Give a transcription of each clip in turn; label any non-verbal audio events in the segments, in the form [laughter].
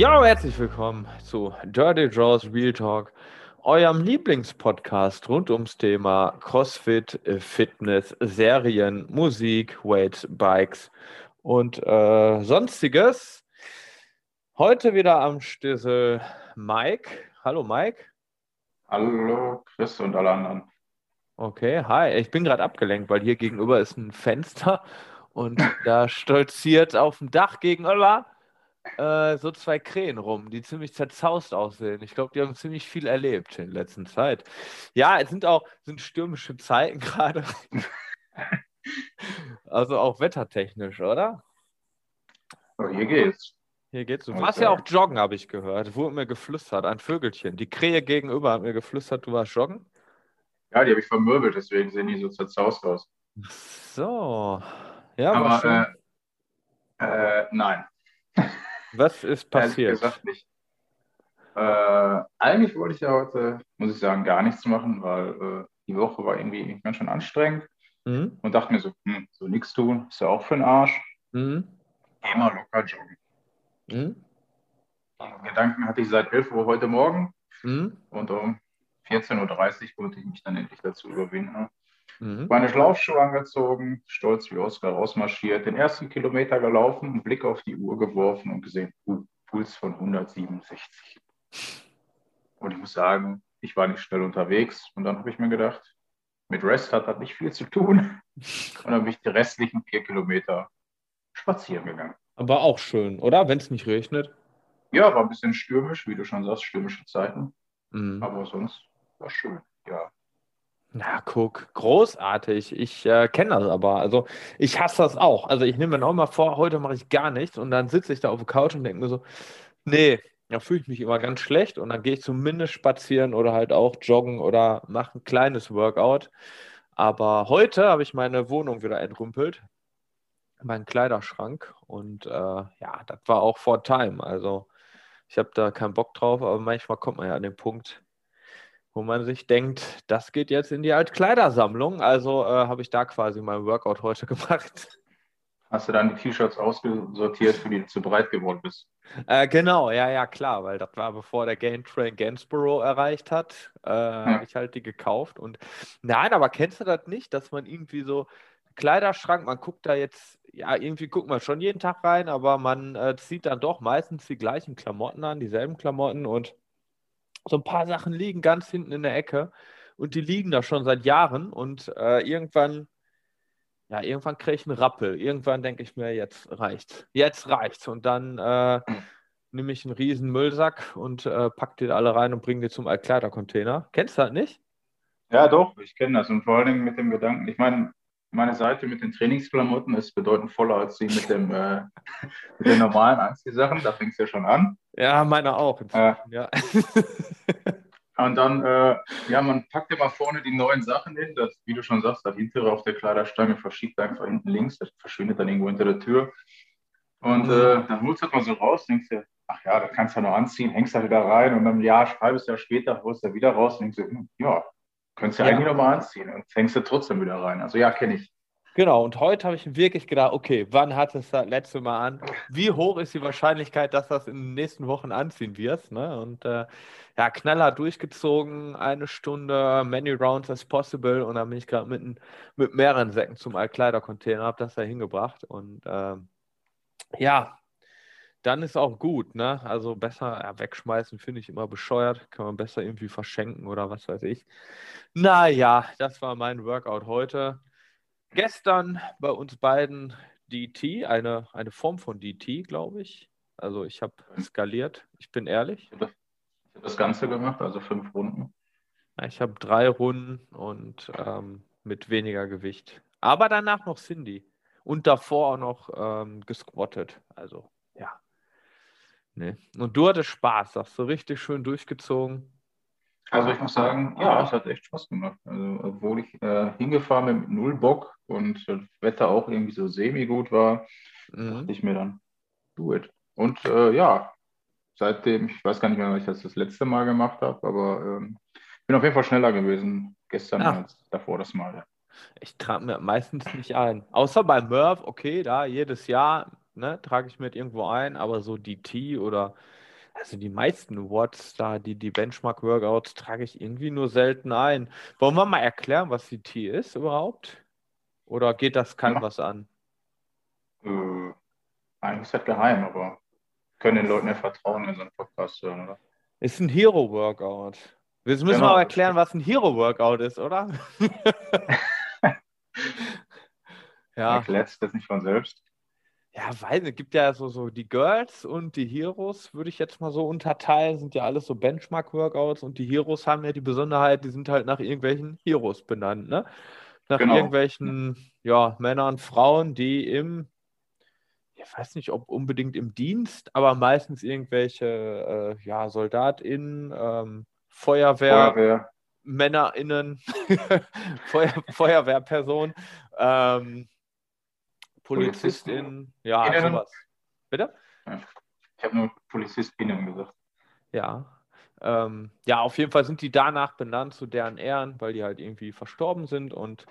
Ja, herzlich willkommen zu Dirty Draws Real Talk, eurem Lieblingspodcast rund ums Thema CrossFit, Fitness, Serien, Musik, Weights, Bikes und äh, sonstiges. Heute wieder am Stissel Mike. Hallo Mike. Hallo Chris und alle anderen. Okay, hi. Ich bin gerade abgelenkt, weil hier gegenüber ist ein Fenster und [laughs] da stolziert auf dem Dach gegenüber äh, so zwei Krähen rum, die ziemlich zerzaust aussehen. Ich glaube, die haben ziemlich viel erlebt in der letzten Zeit. Ja, es sind auch sind stürmische Zeiten [laughs] gerade. also auch wettertechnisch, oder? Oh, hier geht's. Hier geht's. Du warst ja auch joggen, habe ich gehört. Wurde mir geflüstert, ein Vögelchen. Die Krähe gegenüber hat mir geflüstert, du warst joggen. Ja, die habe ich vermöbelt, deswegen sehen die so zerzaust aus. So. Ja, aber äh, äh, nein. [laughs] Was ist passiert? Ehrlich gesagt nicht. Äh, eigentlich wollte ich ja heute, muss ich sagen, gar nichts machen, weil äh, die Woche war irgendwie ganz schön anstrengend mhm. und dachte mir so, hm, so nichts tun, ist ja auch für den Arsch. Mhm. Geh mal locker joggen. Mhm. Den Gedanken hatte ich seit 11 Uhr heute Morgen mhm. und um 14.30 Uhr konnte ich mich dann endlich dazu überwinden. Mhm. Meine Schlaufschuhe angezogen, stolz wie Oskar rausmarschiert, den ersten Kilometer gelaufen, einen Blick auf die Uhr geworfen und gesehen, uh, Puls von 167. Und ich muss sagen, ich war nicht schnell unterwegs und dann habe ich mir gedacht, mit Rest hat das nicht viel zu tun. [laughs] Und dann bin ich die restlichen vier Kilometer spazieren gegangen. Aber auch schön, oder? Wenn es nicht regnet. Ja, war ein bisschen stürmisch, wie du schon sagst, stürmische Zeiten. Mhm. Aber sonst war schön, ja. Na, guck, großartig. Ich äh, kenne das aber. Also, ich hasse das auch. Also, ich nehme mir auch mal vor, heute mache ich gar nichts und dann sitze ich da auf der Couch und denke mir so, nee, da fühle ich mich immer ganz schlecht und dann gehe ich zumindest spazieren oder halt auch joggen oder mache ein kleines Workout. Aber heute habe ich meine Wohnung wieder entrümpelt, meinen Kleiderschrank und äh, ja, das war auch vor Time. Also, ich habe da keinen Bock drauf, aber manchmal kommt man ja an den Punkt, wo man sich denkt, das geht jetzt in die Altkleidersammlung. Also äh, habe ich da quasi mein Workout heute [laughs] gemacht. Hast du dann die T-Shirts ausgesortiert, für die du zu breit geworden bist? Äh, genau, ja, ja, klar, weil das war bevor der Game Train Gainsborough erreicht hat, äh, ja. habe ich halt die gekauft. Und nein, aber kennst du das nicht, dass man irgendwie so Kleiderschrank, man guckt da jetzt, ja, irgendwie guckt man schon jeden Tag rein, aber man äh, zieht dann doch meistens die gleichen Klamotten an, dieselben Klamotten und so ein paar Sachen liegen ganz hinten in der Ecke und die liegen da schon seit Jahren und äh, irgendwann, ja, irgendwann kriege ich einen Rappel. Irgendwann denke ich mir, jetzt reicht's. Jetzt reicht's. Und dann äh, [clears throat] nehme ich einen riesen Müllsack und äh, pack die alle rein und bringe die zum Altkleidercontainer. Kennst du das nicht? Ja, doch, ich kenne das. Und vor allen Dingen mit dem Gedanken, ich meine, meine Seite mit den Trainingsklamotten ist bedeutend voller als die mit, dem, äh, mit den normalen Anziehsachen. Da fängt es ja schon an. Ja, meine auch. Äh, ja. [laughs] und dann, äh, ja, man packt immer vorne die neuen Sachen hin. Das, wie du schon sagst, das hintere auf der Kleiderstange verschiebt einfach hinten links. Das verschwindet dann irgendwo hinter der Tür. Und mhm. äh, dann holst du das mal so raus, denkst du, ach ja, das kannst du ja noch anziehen, hängst da wieder rein und dann ein Jahr, halbes Jahr später holst du da wieder raus und denkst du, hm, ja, Könntest du ja. eigentlich nochmal anziehen und fängst du trotzdem wieder rein. Also ja, kenne ich. Genau, und heute habe ich wirklich gedacht, okay, wann hat es das letzte Mal an? Wie hoch ist die Wahrscheinlichkeit, dass das in den nächsten Wochen anziehen wirst? Ne? Und äh, ja, knaller durchgezogen, eine Stunde, many rounds as possible. Und dann bin ich gerade mit, mit mehreren Säcken zum Altkleidercontainer, habe das da hingebracht. Und äh, ja, dann ist auch gut, ne? Also besser ja, wegschmeißen finde ich immer bescheuert. Kann man besser irgendwie verschenken oder was weiß ich. Naja, das war mein Workout heute. Gestern bei uns beiden DT, eine, eine Form von DT, glaube ich. Also ich habe skaliert, ich bin ehrlich. Ich habe das Ganze gemacht, also fünf Runden. Ich habe drei Runden und ähm, mit weniger Gewicht. Aber danach noch Cindy. Und davor auch noch ähm, gesquattet. Also ja, Nee. Und du hattest Spaß, hast du richtig schön durchgezogen. Also ich muss sagen, ja, es hat echt Spaß gemacht. Also, obwohl ich äh, hingefahren bin mit null Bock und das Wetter auch irgendwie so semi-gut war, mhm. dachte ich mir dann, do it. Und äh, ja, seitdem, ich weiß gar nicht mehr, was ich das das letzte Mal gemacht habe, aber ähm, bin auf jeden Fall schneller gewesen gestern ja. als davor das Mal. Ich trage mir meistens nicht ein. Außer bei Merv, okay, da jedes Jahr ne, trage ich mit irgendwo ein, aber so DT oder also die meisten Watts da, die, die Benchmark-Workouts, trage ich irgendwie nur selten ein. Wollen wir mal erklären, was die T ist überhaupt? Oder geht das keinem ja. was an? Äh, eigentlich ist das geheim, aber können den Leuten ja vertrauen, wenn sie einen Podcast hören, oder? Ist ein Hero-Workout. Jetzt müssen genau. wir aber erklären, was ein Hero-Workout ist, oder? [laughs] ja. Erklärt sich das nicht von selbst? Ja, weil es gibt ja so, so die Girls und die Heroes, würde ich jetzt mal so unterteilen, sind ja alles so Benchmark-Workouts und die Heroes haben ja die Besonderheit, die sind halt nach irgendwelchen Heroes benannt, ne? Nach genau. irgendwelchen ja, Männern, Frauen, die im, ich weiß nicht, ob unbedingt im Dienst, aber meistens irgendwelche äh, ja, SoldatInnen, ähm, Feuerwehr, Feuerwehr. MännerInnen, [laughs] Feuer, Feuerwehrpersonen, ähm, Polizistin, ja, Innen. sowas. Bitte? Ich habe nur PolizistInnen gesagt. Ja. Ähm, ja, auf jeden Fall sind die danach benannt zu deren Ehren, weil die halt irgendwie verstorben sind. Und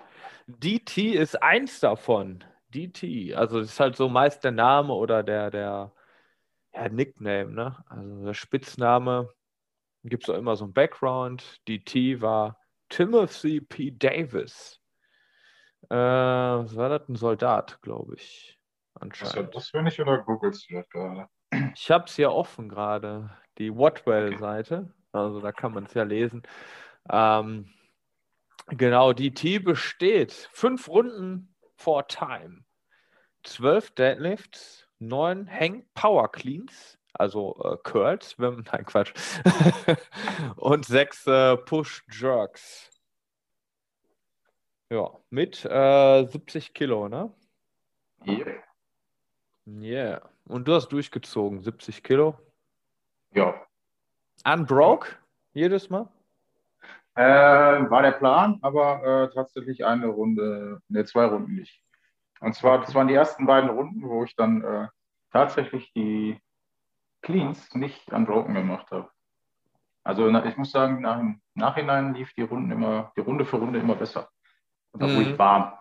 DT ist eins davon. DT. Also das ist halt so meist der Name oder der, der ja, Nickname, ne? Also der Spitzname. Gibt es auch immer so ein Background. DT war Timothy P. Davis. Äh, was war das? Ein Soldat, glaube ich. Anscheinend. Das bin ich oder googelst du das gerade? Ich habe es hier offen gerade. Die Whatwell-Seite. Okay. Also da kann man es ja lesen. Ähm, genau, die T besteht fünf Runden vor Time. Zwölf Deadlifts, neun Hang Power Cleans, also äh, Curls, wenn, [laughs] nein Quatsch, [laughs] und sechs äh, Push Jerks. Ja, mit äh, 70 Kilo, ne? Yeah. Yeah. Und du hast durchgezogen, 70 Kilo? Ja. Unbroke? Jedes Mal? Äh, war der Plan, aber äh, tatsächlich eine Runde, ne, zwei Runden nicht. Und zwar, das waren die ersten beiden Runden, wo ich dann äh, tatsächlich die Cleans nicht unbroken gemacht habe. Also ich muss sagen, nach, im Nachhinein lief die Runden immer, die Runde für Runde immer besser. Und dann mhm. ruhig warm.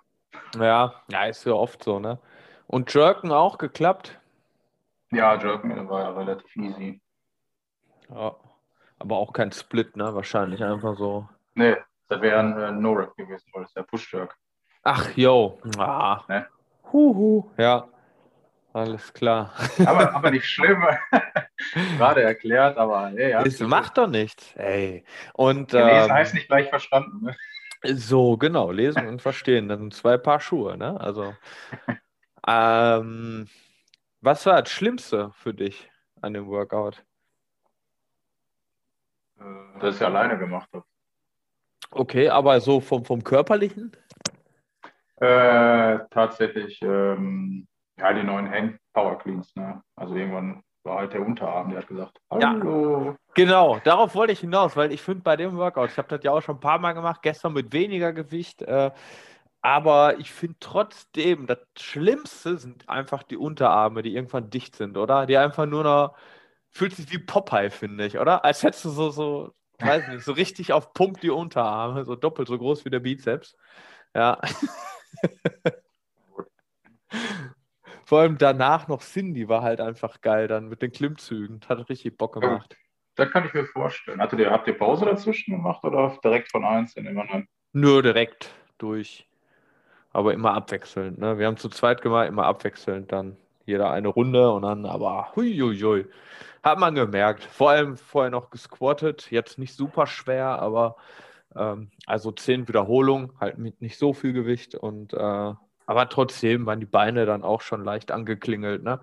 Ja, ja, ist ja oft so, ne? Und Jerken auch geklappt? Ja, Jerken war ja relativ easy. Ja, aber auch kein Split, ne? Wahrscheinlich einfach so. Nee, das wäre ein äh, No-Rap gewesen, weil es ja Push-Jerk. Ach, yo. Ah. Ne? Huhu. Ja, alles klar. Aber, [laughs] aber nicht schlimm. [laughs] Gerade erklärt, aber hey, ja. Es macht doch nichts. Ey. Und, ähm, heißt nicht gleich verstanden. Ne? So, genau, lesen und verstehen. Das sind zwei Paar Schuhe, ne? Also, [laughs] ähm, was war das Schlimmste für dich an dem Workout? Äh, dass ich alleine gemacht habe. Okay, aber so vom, vom Körperlichen? Äh, tatsächlich, ähm, ja, die neuen Hang Power Cleans, ne? Also irgendwann war halt der Unterarm, der hat gesagt, hallo. Ja, genau, darauf wollte ich hinaus, weil ich finde bei dem Workout, ich habe das ja auch schon ein paar Mal gemacht, gestern mit weniger Gewicht, äh, aber ich finde trotzdem, das Schlimmste sind einfach die Unterarme, die irgendwann dicht sind, oder? Die einfach nur noch, fühlt sich wie Popeye, finde ich, oder? Als hättest du so, so, weiß nicht, so richtig auf Pump die Unterarme, so doppelt so groß wie der Bizeps. Ja. [laughs] Vor allem danach noch Cindy war halt einfach geil dann mit den Klimmzügen. Hat richtig Bock gemacht. Ja, das kann ich mir vorstellen. Hattet ihr, habt ihr Pause dazwischen gemacht oder direkt von eins in immer anderen? Nur direkt durch. Aber immer abwechselnd. Ne? Wir haben zu zweit gemacht, immer abwechselnd dann. Jeder eine Runde und dann aber huiuiui. Hat man gemerkt. Vor allem vorher noch gesquattet. Jetzt nicht super schwer, aber ähm, also zehn Wiederholungen, halt mit nicht so viel Gewicht und äh, aber trotzdem waren die Beine dann auch schon leicht angeklingelt, ne?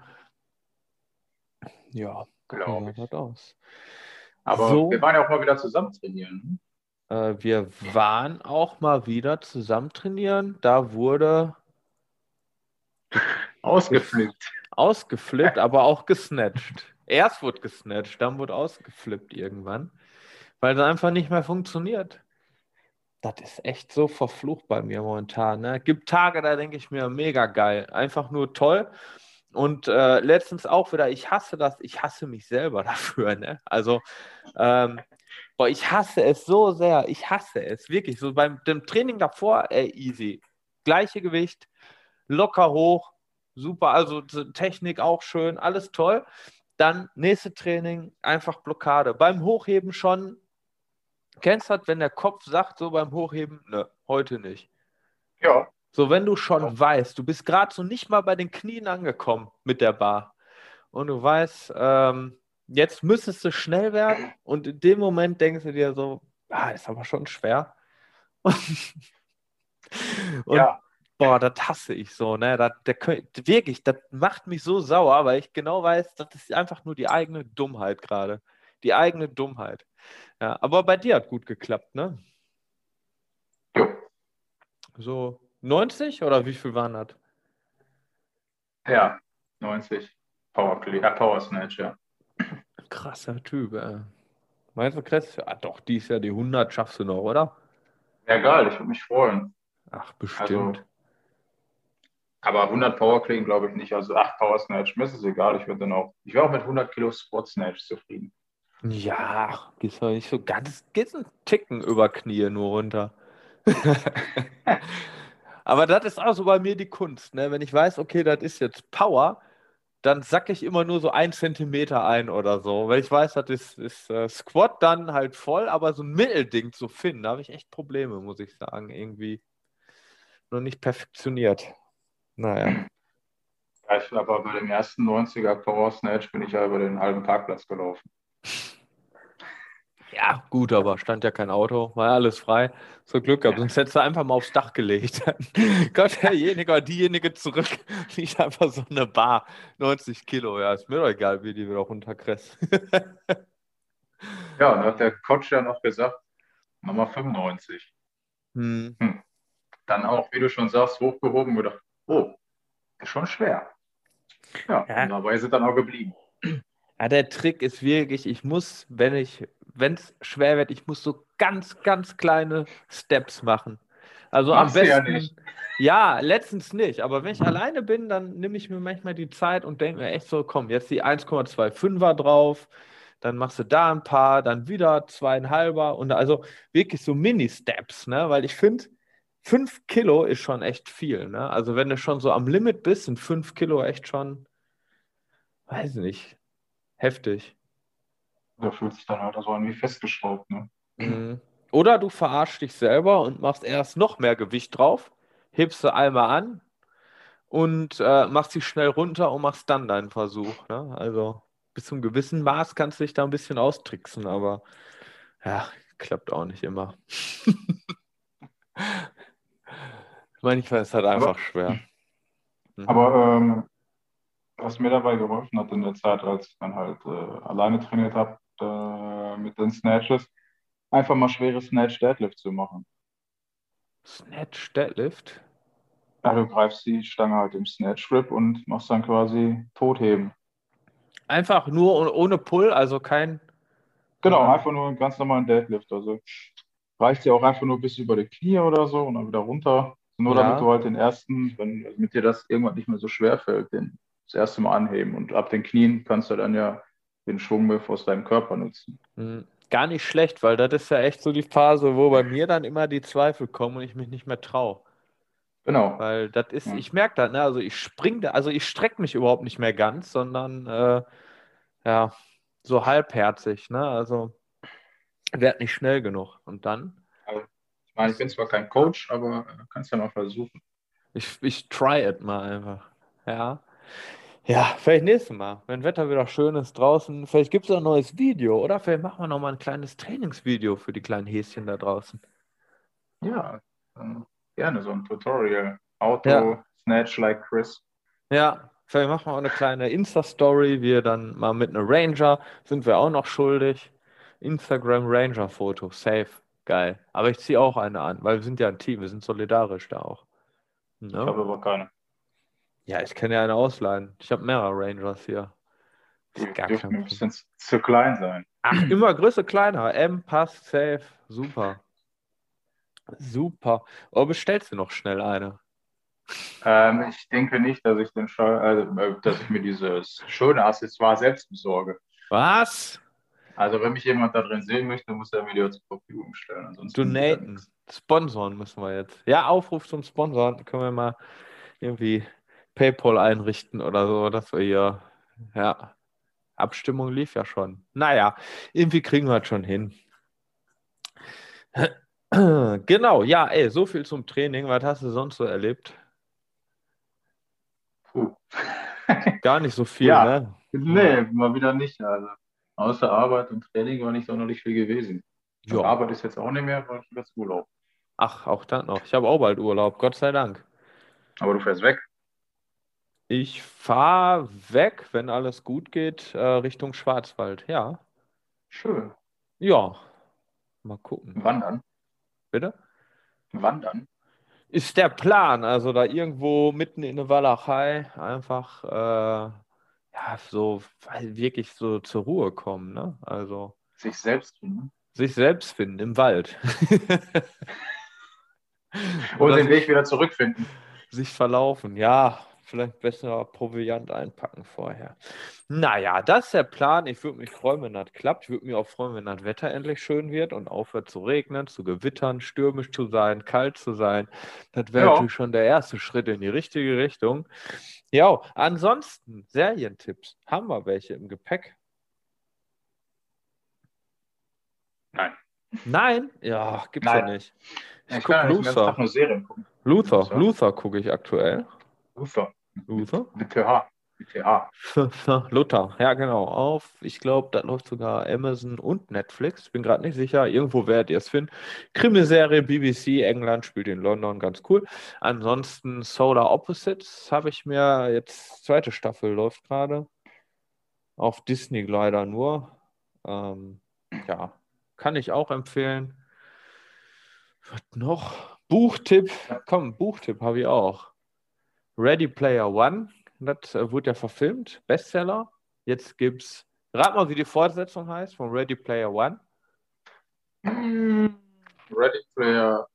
Ja, glaube ich. Aus. Aber so, wir waren ja auch mal wieder zusammen trainieren. Äh, wir waren auch mal wieder zusammen trainieren. Da wurde ausgeflippt. [laughs] Ausgeflippt, aber auch gesnatcht. Erst wurde gesnatcht, dann wurde ausgeflippt irgendwann, weil es einfach nicht mehr funktioniert. Das ist echt so verflucht bei mir momentan. Ne? Gibt Tage, da denke ich mir, mega geil. Einfach nur toll. Und äh, letztens auch wieder, ich hasse das, ich hasse mich selber [laughs] dafür. Ne? Also, ähm, boah, ich hasse es so sehr. Ich hasse es wirklich. So beim dem Training davor, ey, easy. Gleiche Gewicht, locker hoch, super. Also Technik auch schön, alles toll. Dann nächste Training, einfach Blockade. Beim Hochheben schon, kennst du das, wenn der Kopf sagt, so beim Hochheben, ne, heute nicht. Ja. So, wenn du schon ja. weißt, du bist gerade so nicht mal bei den Knien angekommen mit der Bar und du weißt, ähm, jetzt müsstest du schnell werden und in dem Moment denkst du dir so, ah, ist aber schon schwer. [laughs] und, ja. Boah, das hasse ich so, ne? Das, der, wirklich, das macht mich so sauer, weil ich genau weiß, das ist einfach nur die eigene Dummheit gerade. Die eigene Dummheit. Ja, aber bei dir hat gut geklappt, ne? Jo. So 90 oder wie viel waren das? Ja, 90. Power, äh, Power Snatch, ja. Krasser Typ, ey. Meinst du, Chris? Ah, doch, die ist ja die 100 schaffst du noch, oder? Ja, geil, ich würde mich freuen. Ach, bestimmt. Also, aber 100 Power Clean glaube ich nicht. Also 8 Power Snatch, mir ist es egal. Ich würde dann auch, ich wäre auch mit 100 Kilo Squat Snatch zufrieden. Ja, gehst du nicht so ganz, geht's ein Ticken über Knie nur runter. [laughs] aber das ist auch so bei mir die Kunst. Ne? Wenn ich weiß, okay, das ist jetzt Power, dann sacke ich immer nur so ein Zentimeter ein oder so. Weil ich weiß, das ist, ist äh, Squat dann halt voll, aber so ein Mittelding zu finden, da habe ich echt Probleme, muss ich sagen. Irgendwie noch nicht perfektioniert. Naja. Ja, ich aber bei dem ersten 90er Power Snatch bin ich ja über den halben Parkplatz gelaufen. Ja, gut, aber stand ja kein Auto, war ja alles frei. So Glück gehabt, sonst hättest du einfach mal aufs Dach gelegt. [laughs] Gott, derjenige oder diejenige zurück, [laughs] liegt einfach so eine Bar, 90 Kilo. Ja, ist mir doch egal, wie die wieder runterkresst. [laughs] ja, und hat der Coach ja noch gesagt, Nummer 95. Hm. Hm. Dann auch, wie du schon sagst, hochgehoben und gedacht, oh, ist schon schwer. Ja, ja. dabei ist es dann auch geblieben. Ja, der Trick ist wirklich, ich muss, wenn ich, wenn es schwer wird, ich muss so ganz, ganz kleine Steps machen. Also Machst am besten. Ja, nicht. ja, letztens nicht. Aber wenn ich alleine bin, dann nehme ich mir manchmal die Zeit und denke mir echt so, komm, jetzt die 1,25er drauf, dann machst du da ein paar, dann wieder zweieinhalber und also wirklich so Mini-Steps, ne? Weil ich finde, fünf Kilo ist schon echt viel. Ne? Also wenn du schon so am Limit bist, sind fünf Kilo echt schon, weiß nicht, heftig. Da fühlt sich dann halt so an wie festgeschraubt. Ne? Mhm. Oder du verarschst dich selber und machst erst noch mehr Gewicht drauf, hebst du einmal an und äh, machst sie schnell runter und machst dann deinen Versuch. Ne? Also bis zum gewissen Maß kannst du dich da ein bisschen austricksen, aber ja, klappt auch nicht immer. [laughs] Manchmal ist es halt einfach aber, schwer. Mhm. [clears throat] Aber ähm, was mir dabei geholfen hat in der Zeit, als ich dann halt äh, alleine trainiert habe äh, mit den Snatches, einfach mal schwere Snatch Deadlift zu machen. Snatch Deadlift? Ja, du greifst die Stange halt im Snatch Grip und machst dann quasi Totheben. Einfach nur ohne Pull, also kein. Genau, einfach nur einen ganz normalen Deadlift. Also reicht ja auch einfach nur bis über die Knie oder so und dann wieder runter. Nur ja. damit du halt den ersten, wenn mit dir das irgendwann nicht mehr so schwer fällt, den das erste Mal anheben. Und ab den Knien kannst du dann ja den Schwungwurf aus deinem Körper nutzen. Mhm. Gar nicht schlecht, weil das ist ja echt so die Phase, wo bei mir dann immer die Zweifel kommen und ich mich nicht mehr traue. Genau. Weil das ist, ja. ich merke das, ne? also ich springe, also ich strecke mich überhaupt nicht mehr ganz, sondern äh, ja, so halbherzig, ne? Also werde nicht schnell genug. Und dann ich meine, ich bin zwar kein Coach, aber kannst ja mal versuchen. Ich, ich try it mal einfach. Ja. Ja, vielleicht nächstes Mal, wenn Wetter wieder schön ist draußen. Vielleicht gibt es ein neues Video, oder? Vielleicht machen wir nochmal ein kleines Trainingsvideo für die kleinen Häschen da draußen. Ja, gerne so ein Tutorial. Auto, ja. Snatch like Chris. Ja, vielleicht machen wir auch eine kleine Insta-Story. Wir dann mal mit einer Ranger sind wir auch noch schuldig. Instagram Ranger-Foto, safe. Geil. Aber ich ziehe auch eine an, weil wir sind ja ein Team, wir sind solidarisch da auch. Ne? Ich habe aber keine. Ja, ich kann ja eine ausleihen. Ich habe mehrere Rangers hier. Die dürfen ein bisschen zu klein sein. Ach, immer Größe kleiner. M passt, safe. Super. Super. Oder bestellst du noch schnell eine? Ähm, ich denke nicht, dass ich, den also, äh, dass ich mir dieses schöne Accessoire selbst besorge. Was? Also wenn mich jemand da drin sehen möchte, muss er mir die zur Verfügung stellen. Ansonsten Donaten. Sponsoren müssen wir jetzt. Ja, Aufruf zum Sponsoren. Können wir mal irgendwie PayPal einrichten oder so, dass wir hier, ja. Abstimmung lief ja schon. Naja, irgendwie kriegen wir es schon hin. [clears throat] Genau, ja, ey, so viel zum Training. Was hast du sonst so erlebt? Puh. [laughs] Gar nicht so viel, ja. ne? Nee, mal wieder nicht. Also, außer Arbeit und Training war nicht sonderlich viel gewesen. Ja. Arbeit ist jetzt auch nicht mehr, weil ich jetzt Urlaub. Ach, auch dann noch. Ich habe auch bald Urlaub, Gott sei Dank. Aber du fährst weg. Ich fahre weg, wenn alles gut geht, äh, Richtung Schwarzwald, ja. Schön. Ja, mal gucken. Wandern? Bitte? Wandern? Ist der Plan, also da irgendwo mitten in der Walachei einfach, äh, ja, so wirklich so zur Ruhe kommen, ne? Also. Sich selbst finden. Sich selbst finden im Wald. [laughs] Oder den Weg wieder zurückfinden. Sich verlaufen, ja. Vielleicht besser Proviant einpacken vorher. Naja, das ist der Plan. Ich würde mich freuen, wenn das klappt. Ich würde mich auch freuen, wenn das Wetter endlich schön wird und aufhört zu regnen, zu gewittern, stürmisch zu sein, kalt zu sein. Das wäre ja. natürlich schon der erste Schritt in die richtige Richtung. Ja, ansonsten Serientipps. Haben wir welche im Gepäck? Nein. Nein? Ja, gibt's Nein. ja nicht. Ich, ich gucke Luther. Luther, Luther gucke ich aktuell. Luther. Luther? Mit TH. Mit TH. [laughs] Luther, ja genau. Auf, ich glaube, da läuft sogar Amazon und Netflix. Bin gerade nicht sicher. Irgendwo werdet ihr es finden. Krimiserie, BBC, England spielt in London, ganz cool. Ansonsten Solar Opposites habe ich mir jetzt, zweite Staffel läuft gerade. Auf Disney leider nur. Ähm, ja, kann ich auch empfehlen. Was noch? Buchtipp. Komm, Buchtipp habe ich auch. Ready Player One, das äh, wurde ja verfilmt, Bestseller. Jetzt gibt's, rat mal, wie die Fortsetzung heißt von Ready Player One. Ready Player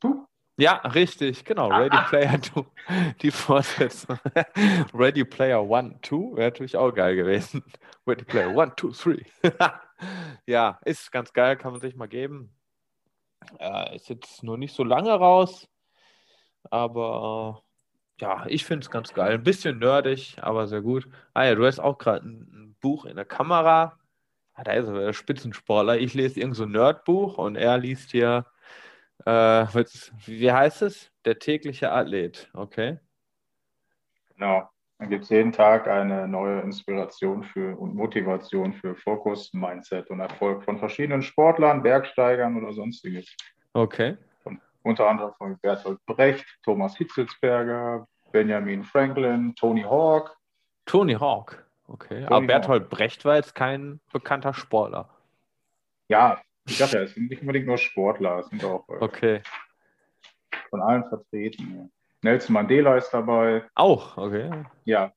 Two? Ja, richtig, genau. Ah, Ready ah. Player [laughs] 2. Die Fortsetzung. [laughs] Ready Player One, Two wäre natürlich auch geil gewesen. [laughs] Ready Player One, Two, Three. ja, ist ganz geil, kann man sich mal geben. Äh, ist jetzt nur nicht so lange raus, aber ja, ich finde es ganz geil. Ein bisschen nerdig, aber sehr gut. Ah ja, du hast auch gerade ein, ein, Buch in der Kamera. Ah, da ist er, der Spitzensportler. Ich lese irgend so ein Nerdbuch und er liest hier, äh, wie heißt es? Der tägliche Athlet, okay? Genau. Dann gibt es jeden Tag eine neue Inspiration für und Motivation für Fokus, Mindset und Erfolg von verschiedenen Sportlern, Bergsteigern oder sonstiges. Okay unter anderem von Bertolt Brecht, Thomas Hitzelsberger, Benjamin Franklin, Tony Hawk. Tony Hawk, okay. Tony Aber Bertolt Hawk. Brecht war jetzt kein bekannter Sportler. Ja, ich dachte, es sind nicht unbedingt nur Sportler, es sind auch äh, okay. von allen vertreten. Nelson Mandela ist dabei. Auch, okay. Ja.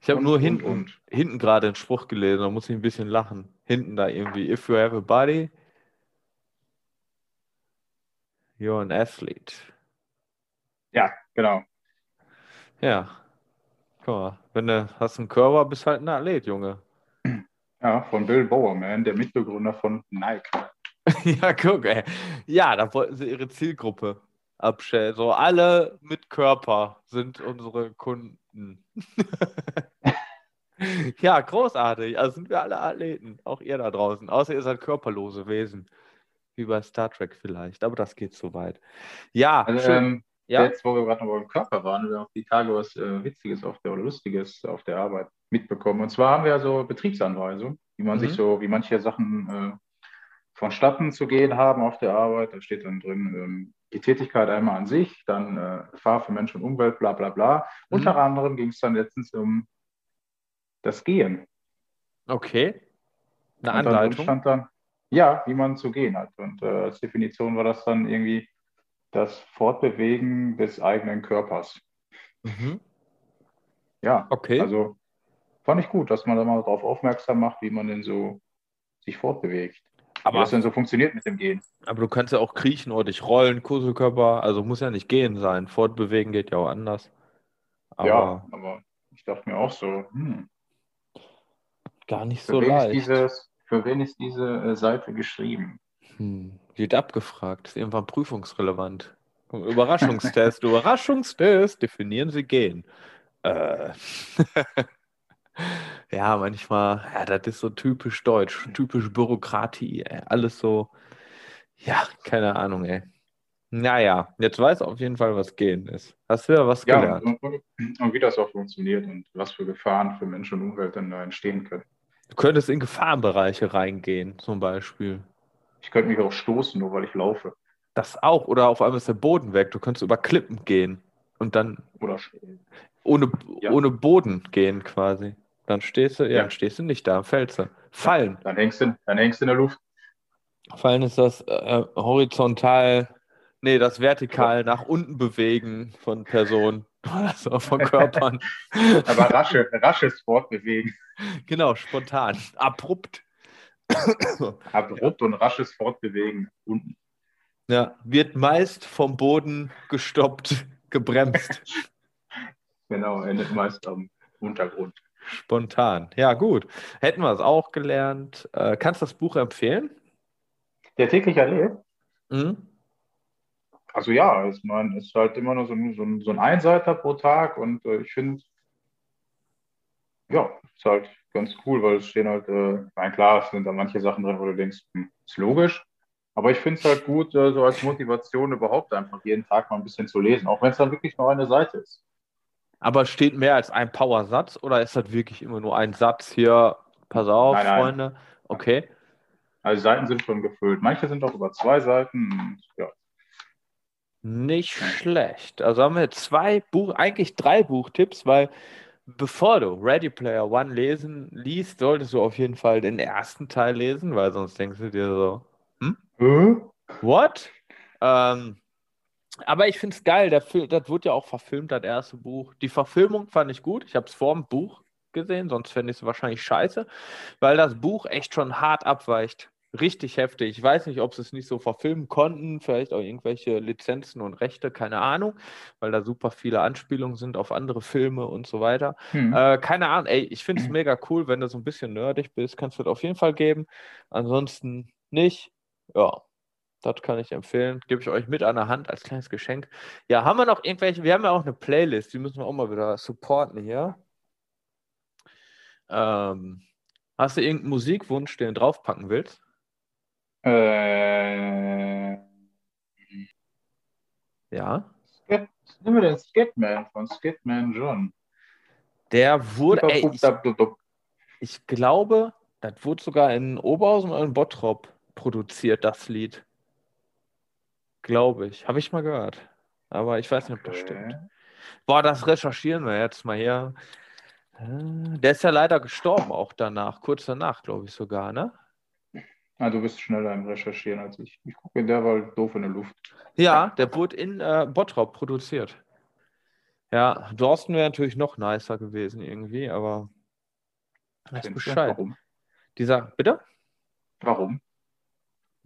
Ich habe nur hinten, und. hinten gerade einen Spruch gelesen, da muss ich ein bisschen lachen. Hinten da irgendwie, if you have a body, You're an athlete. Ja, genau. Ja. Guck mal, wenn du hast einen Körper, bist halt ein Athlet, Junge. Ja, von Bill Bowerman, der Mitbegründer von Nike. [laughs] ja, guck, ey. Ja, da wollten sie ihre Zielgruppe abstellen. So, alle mit Körper sind unsere Kunden. [laughs] ja, großartig. Also sind wir alle Athleten. Auch ihr da draußen. Außer ihr seid körperlose Wesen. Wie bei Star Trek vielleicht, aber das geht so weit. Ja, also, ähm, ja? jetzt, wo wir gerade noch beim Körper waren, wir haben die Tage was äh, Witziges auf der, oder Lustiges auf der Arbeit mitbekommen. Und zwar haben wir so Betriebsanweisungen, wie man mhm. sich so, wie manche Sachen äh, vonstatten zu gehen haben auf der Arbeit. Da steht dann drin, ähm, die Tätigkeit einmal an sich, dann äh, Gefahr für Mensch und Umwelt, bla bla bla. Mhm. Unter anderem ging es dann letztens um das Gehen. Okay. Eine Anleitung. stand dann, ja, wie man zu gehen hat. Und äh, als Definition war das dann irgendwie das Fortbewegen des eigenen Körpers. Mhm. Ja, okay. Also fand ich gut, dass man da mal darauf aufmerksam macht, wie man denn so sich fortbewegt. Aber wie das denn so funktioniert mit dem Gehen. Aber du kannst ja auch kriechen oder dich rollen, Kuselkörper, also muss ja nicht gehen sein. Fortbewegen geht ja auch anders. Aber ja, aber ich dachte mir auch so, hm, gar nicht so leicht. Dieses, für wen ist diese äh, Seite geschrieben? Hm, wird abgefragt, ist irgendwann prüfungsrelevant. Überraschungstest, [laughs] Überraschungstest, definieren Sie gehen. Äh. [laughs] ja, manchmal, ja, das ist so typisch deutsch, typisch Bürokratie, ey. alles so, ja, keine Ahnung, ey. Naja, jetzt weiß auf jeden Fall, was gehen ist. Hast du ja was ja, gelernt. Und, und, wie das auch funktioniert und was für Gefahren für Mensch und Umwelt dann da entstehen können. Du könntest in Gefahrenbereiche reingehen, zum Beispiel. Ich könnte mich auch stoßen, nur weil ich laufe. Das auch. Oder auf einmal ist der Boden weg. Du könntest über Klippen gehen und dann Oder ohne, ja. ohne Boden gehen quasi. Dann stehst du, ja, ja. dann stehst du nicht da, fällst du. Fallen. Dann hängst du, dann hängst du in der Luft. Fallen ist das äh, horizontal, nee, das vertikal nach unten bewegen von Personen. Also von Körpern. [laughs] Aber rasche, rasches Fortbewegen. Genau, spontan, abrupt. abrupt und rasches Fortbewegen unten. Ja, wird meist vom Boden gestoppt, gebremst. [laughs] genau, endet meist am Untergrund. Spontan. Ja, gut. Hätten wir es auch gelernt. Äh, kannst du das Buch empfehlen? Der tägliche Lehr? Mhm. Also ja, es ist halt immer nur so, so, so ein Einseiter pro Tag und äh, ich finde, ja, ist halt ganz cool, weil es stehen halt, äh, nein, klar, es sind da manche Sachen drin, wo du denkst, hm, ist logisch. Aber ich finde es halt gut, äh, so als Motivation überhaupt einfach jeden Tag mal ein bisschen zu lesen, auch wenn es dann wirklich nur eine Seite ist. Aber steht mehr als ein Powersatz oder ist das wirklich immer nur ein Satz hier? Pass auf, nein, nein. Freunde. Okay. Also Seiten sind schon gefüllt. Manche sind auch über zwei Seiten. Und, ja. Nicht schlecht. Also haben wir zwei Buch, eigentlich drei Buchtipps, weil bevor du Ready Player One lesen liest, solltest du auf jeden Fall den ersten Teil lesen, weil sonst denkst du dir so, hm? Hm? What? Ähm, aber ich finde es geil, der Film, das wurde ja auch verfilmt, das erste Buch. Die Verfilmung fand ich gut. Ich habe es vor dem Buch gesehen, sonst fände ich es wahrscheinlich scheiße, weil das Buch echt schon hart abweicht. Richtig heftig. Ich weiß nicht, ob sie es nicht so verfilmen konnten, vielleicht auch irgendwelche Lizenzen und Rechte, keine Ahnung, weil da super viele Anspielungen sind auf andere Filme und so weiter. Hm. Äh, keine Ahnung, ey, ich finde es mega cool, wenn du so ein bisschen nerdig bist, kannst du das auf jeden Fall geben. Ansonsten nicht. Ja, das kann ich empfehlen. Gebe ich euch mit an der Hand als kleines Geschenk. Ja, haben wir noch irgendwelche? Wir haben ja auch eine Playlist, die müssen wir auch mal wieder supporten hier. Ähm, hast du irgendeinen Musikwunsch, den du draufpacken willst? Äh, ja. Skat, nehmen wir den Skatman von Skatman John. Der wurde. Ey, ich, ich, glaube, das wurde sogar in Oberhausen und in Bottrop produziert, das Lied. Glaube ich. Habe ich mal gehört. Aber ich weiß nicht, ob das okay. stimmt. Boah, das recherchieren wir jetzt mal hier. Äh, der ist ja leider gestorben auch danach, kurz danach, glaube ich sogar, ne? Ah, du bist schneller im Recherchieren als ich. Ich gucke, der war doof in der Luft. Ja, der wurde in äh, Bottrop produziert. Ja, Dorsten wäre natürlich noch nicer gewesen irgendwie, aber weiß Bescheid. Warum? Dieser, bitte? Warum?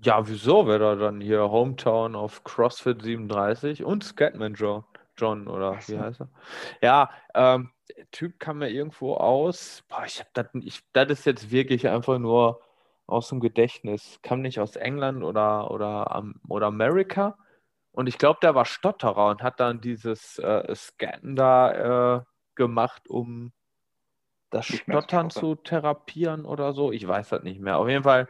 Ja, wieso wäre da dann hier Hometown auf CrossFit 37 und Scatman John, John oder wie heißt er? Ja, ähm, der Typ kam mir irgendwo aus. Boah, ich hab das, ich, das ist jetzt wirklich einfach nur aus dem Gedächtnis. Kam nicht aus England oder, oder, oder Amerika. Und ich glaube, der war Stotterer und hat dann dieses äh, Scannen da äh, gemacht, um das Stottern zu therapieren oder so. Ich weiß das nicht mehr. Auf jeden Fall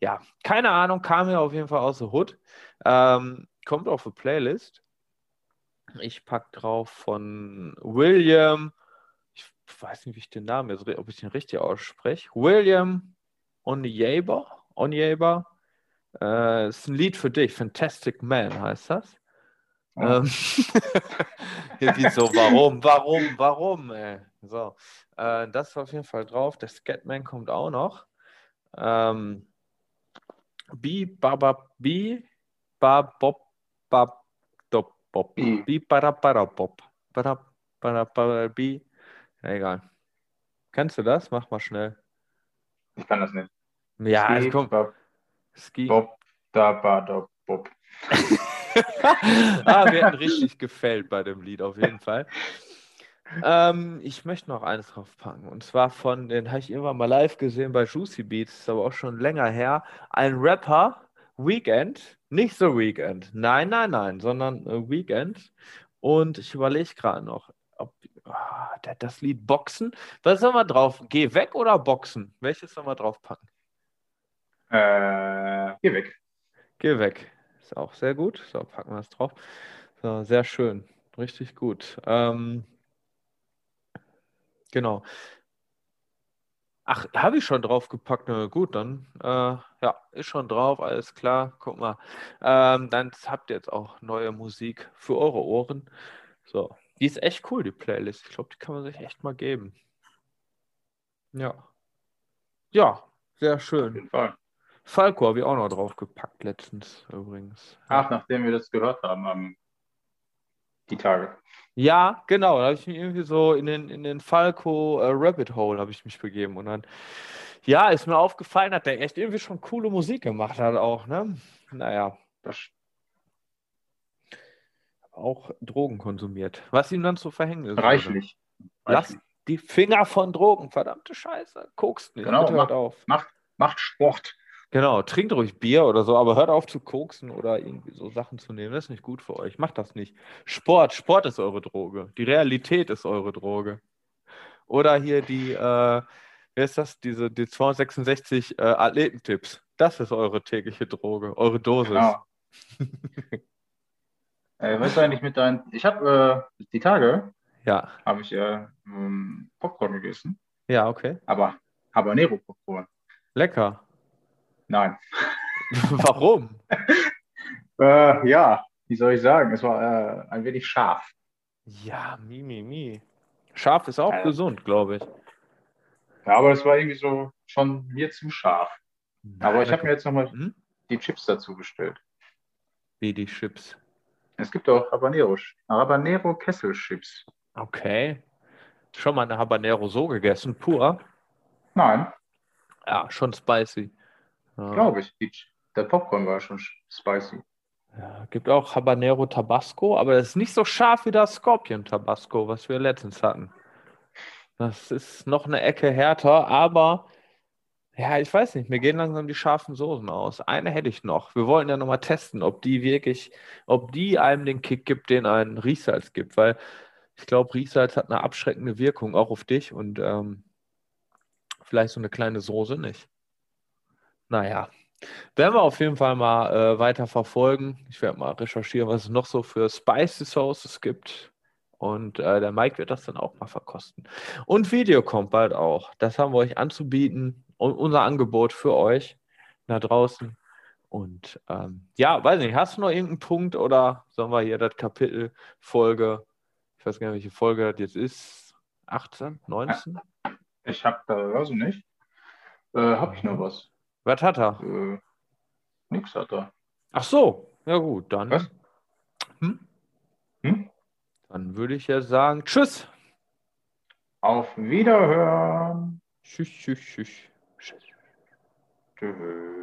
ja, keine Ahnung, kam mir auf jeden Fall aus der Hood. Ähm, kommt auf die Playlist. Ich packe drauf von William, ich weiß nicht, wie ich den Namen jetzt, ob ich den richtig ausspreche. William Onyeba. Onyeba. Äh, ist ein Lied für dich. Fantastic Man heißt das. Oh. Ähm, [laughs] so, warum, warum, warum? Ey? So, äh, das ist auf jeden Fall drauf. Der Scatman kommt auch noch. Ähm, Bi baba bi ba bob ba dop bob. Bi para para bob. Para para para bi. Ja, egal. Kennst du das? Mach mal schnell. Ich kann das nicht. Ja, Ski, also komm. Bob, Ski. Bob, da, ba, da, Bob. ah, wir hatten richtig gefällt bei dem Lied auf jeden Fall. Ähm, ich möchte noch eines draufpacken. Und zwar von, den habe ich irgendwann mal live gesehen bei Juicy Beats, ist aber auch schon länger her. Ein Rapper, Weekend, nicht The Weekend. Nein, nein, nein, sondern Weekend. Und ich überlege gerade noch, ob, Ah, das Lied Boxen. Was sollen wir drauf? Geh weg oder Boxen? Welches sollen wir draufpacken? Äh, geh weg. Geh weg. Ist auch sehr gut. So, packen wir es drauf. So, sehr schön. Richtig gut. Ähm, genau. Ach, habe ich schon draufgepackt. Na gut, dann äh, ja, ist schon drauf, alles klar. Guck mal. Ähm, dann habt ihr jetzt auch neue Musik für eure Ohren. So, die ist echt cool, die Playlist. Ich glaube, die kann man sich echt mal geben. Ja. Ja, sehr schön. Auf jeden Fall. Falco habe ich auch noch draufgepackt letztens übrigens. Ach, nachdem wir das gehört haben, am die Tage. Ja, genau. Da habe ich mich irgendwie so in den, in den Falco äh, Rabbit Hole habe ich mich begeben. Und dann, ja, ist mir aufgefallen, dass der echt irgendwie schon coole Musik gemacht hat auch, ne? Naja. Das auch Drogen konsumiert. Was ihm dann zu verhängen ist. Reichlich. Lass die Finger von Drogen, verdammte Scheiße. Kokst nicht. Genau, macht, auf. Macht, macht Sport. Genau, trinkt ruhig Bier oder so, aber hört auf zu koksen oder irgendwie so Sachen zu nehmen. Das ist nicht gut für euch. Macht das nicht. Sport, Sport ist eure Droge. Die Realität ist eure Droge. Oder hier die, äh, wer ist das? Diese die 266 äh, Athletentipps. Das ist eure tägliche Droge, eure Dosis. Genau. [laughs] äh, weißt du eigentlich mit deinen. Ich habe äh, die Tage. Ja. Habe ich äh, Popcorn gegessen. Ja, okay. Aber Habanero Popcorn. Lecker. Nein. [laughs] Warum? [laughs] äh, ja, wie soll ich sagen? Es war äh, ein wenig scharf. Ja, mi, mi, mi. Scharf ist auch äh, gesund, glaube ich. Ja, aber es war irgendwie so schon mir zu scharf. Nein, aber ich habe mir jetzt nochmal hm? die Chips dazu bestellt. Wie die Chips? Es gibt auch Habanero, Habanero Kesselchips. Okay. Schon mal eine Habanero so gegessen, pur? Nein. Ja, schon spicy. Ja. Glaube ich. Der Popcorn war schon spicy. Ja, gibt auch Habanero Tabasco, aber das ist nicht so scharf wie das Scorpion Tabasco, was wir letztens hatten. Das ist noch eine Ecke härter, aber ja, ich weiß nicht, mir gehen langsam die scharfen Soßen aus. Eine hätte ich noch. Wir wollen ja nochmal testen, ob die wirklich, ob die einem den Kick gibt, den ein Riechsalz gibt, weil ich glaube, Riechsalz hat eine abschreckende Wirkung auch auf dich und ähm, vielleicht so eine kleine Soße nicht. Naja, werden wir auf jeden Fall mal äh, weiter verfolgen. Ich werde mal recherchieren, was es noch so für Spicy Sauces gibt. Und äh, der Mike wird das dann auch mal verkosten. Und Video kommt bald auch. Das haben wir euch anzubieten. Unser Angebot für euch da draußen. Und ähm, ja, weiß nicht, hast du noch irgendeinen Punkt oder sollen wir hier das Kapitel Folge, ich weiß gar nicht, welche Folge das jetzt ist, 18, 19? Ich habe da also nicht. Äh, habe ich noch was? Was hat er? Äh, nix hat er. Ach so, ja gut, dann. Was? Hm? Hm? Dann würde ich ja sagen, tschüss. Auf Wiederhören. Tschüss, tschüss, tschüss. Tschüss. Tschüss.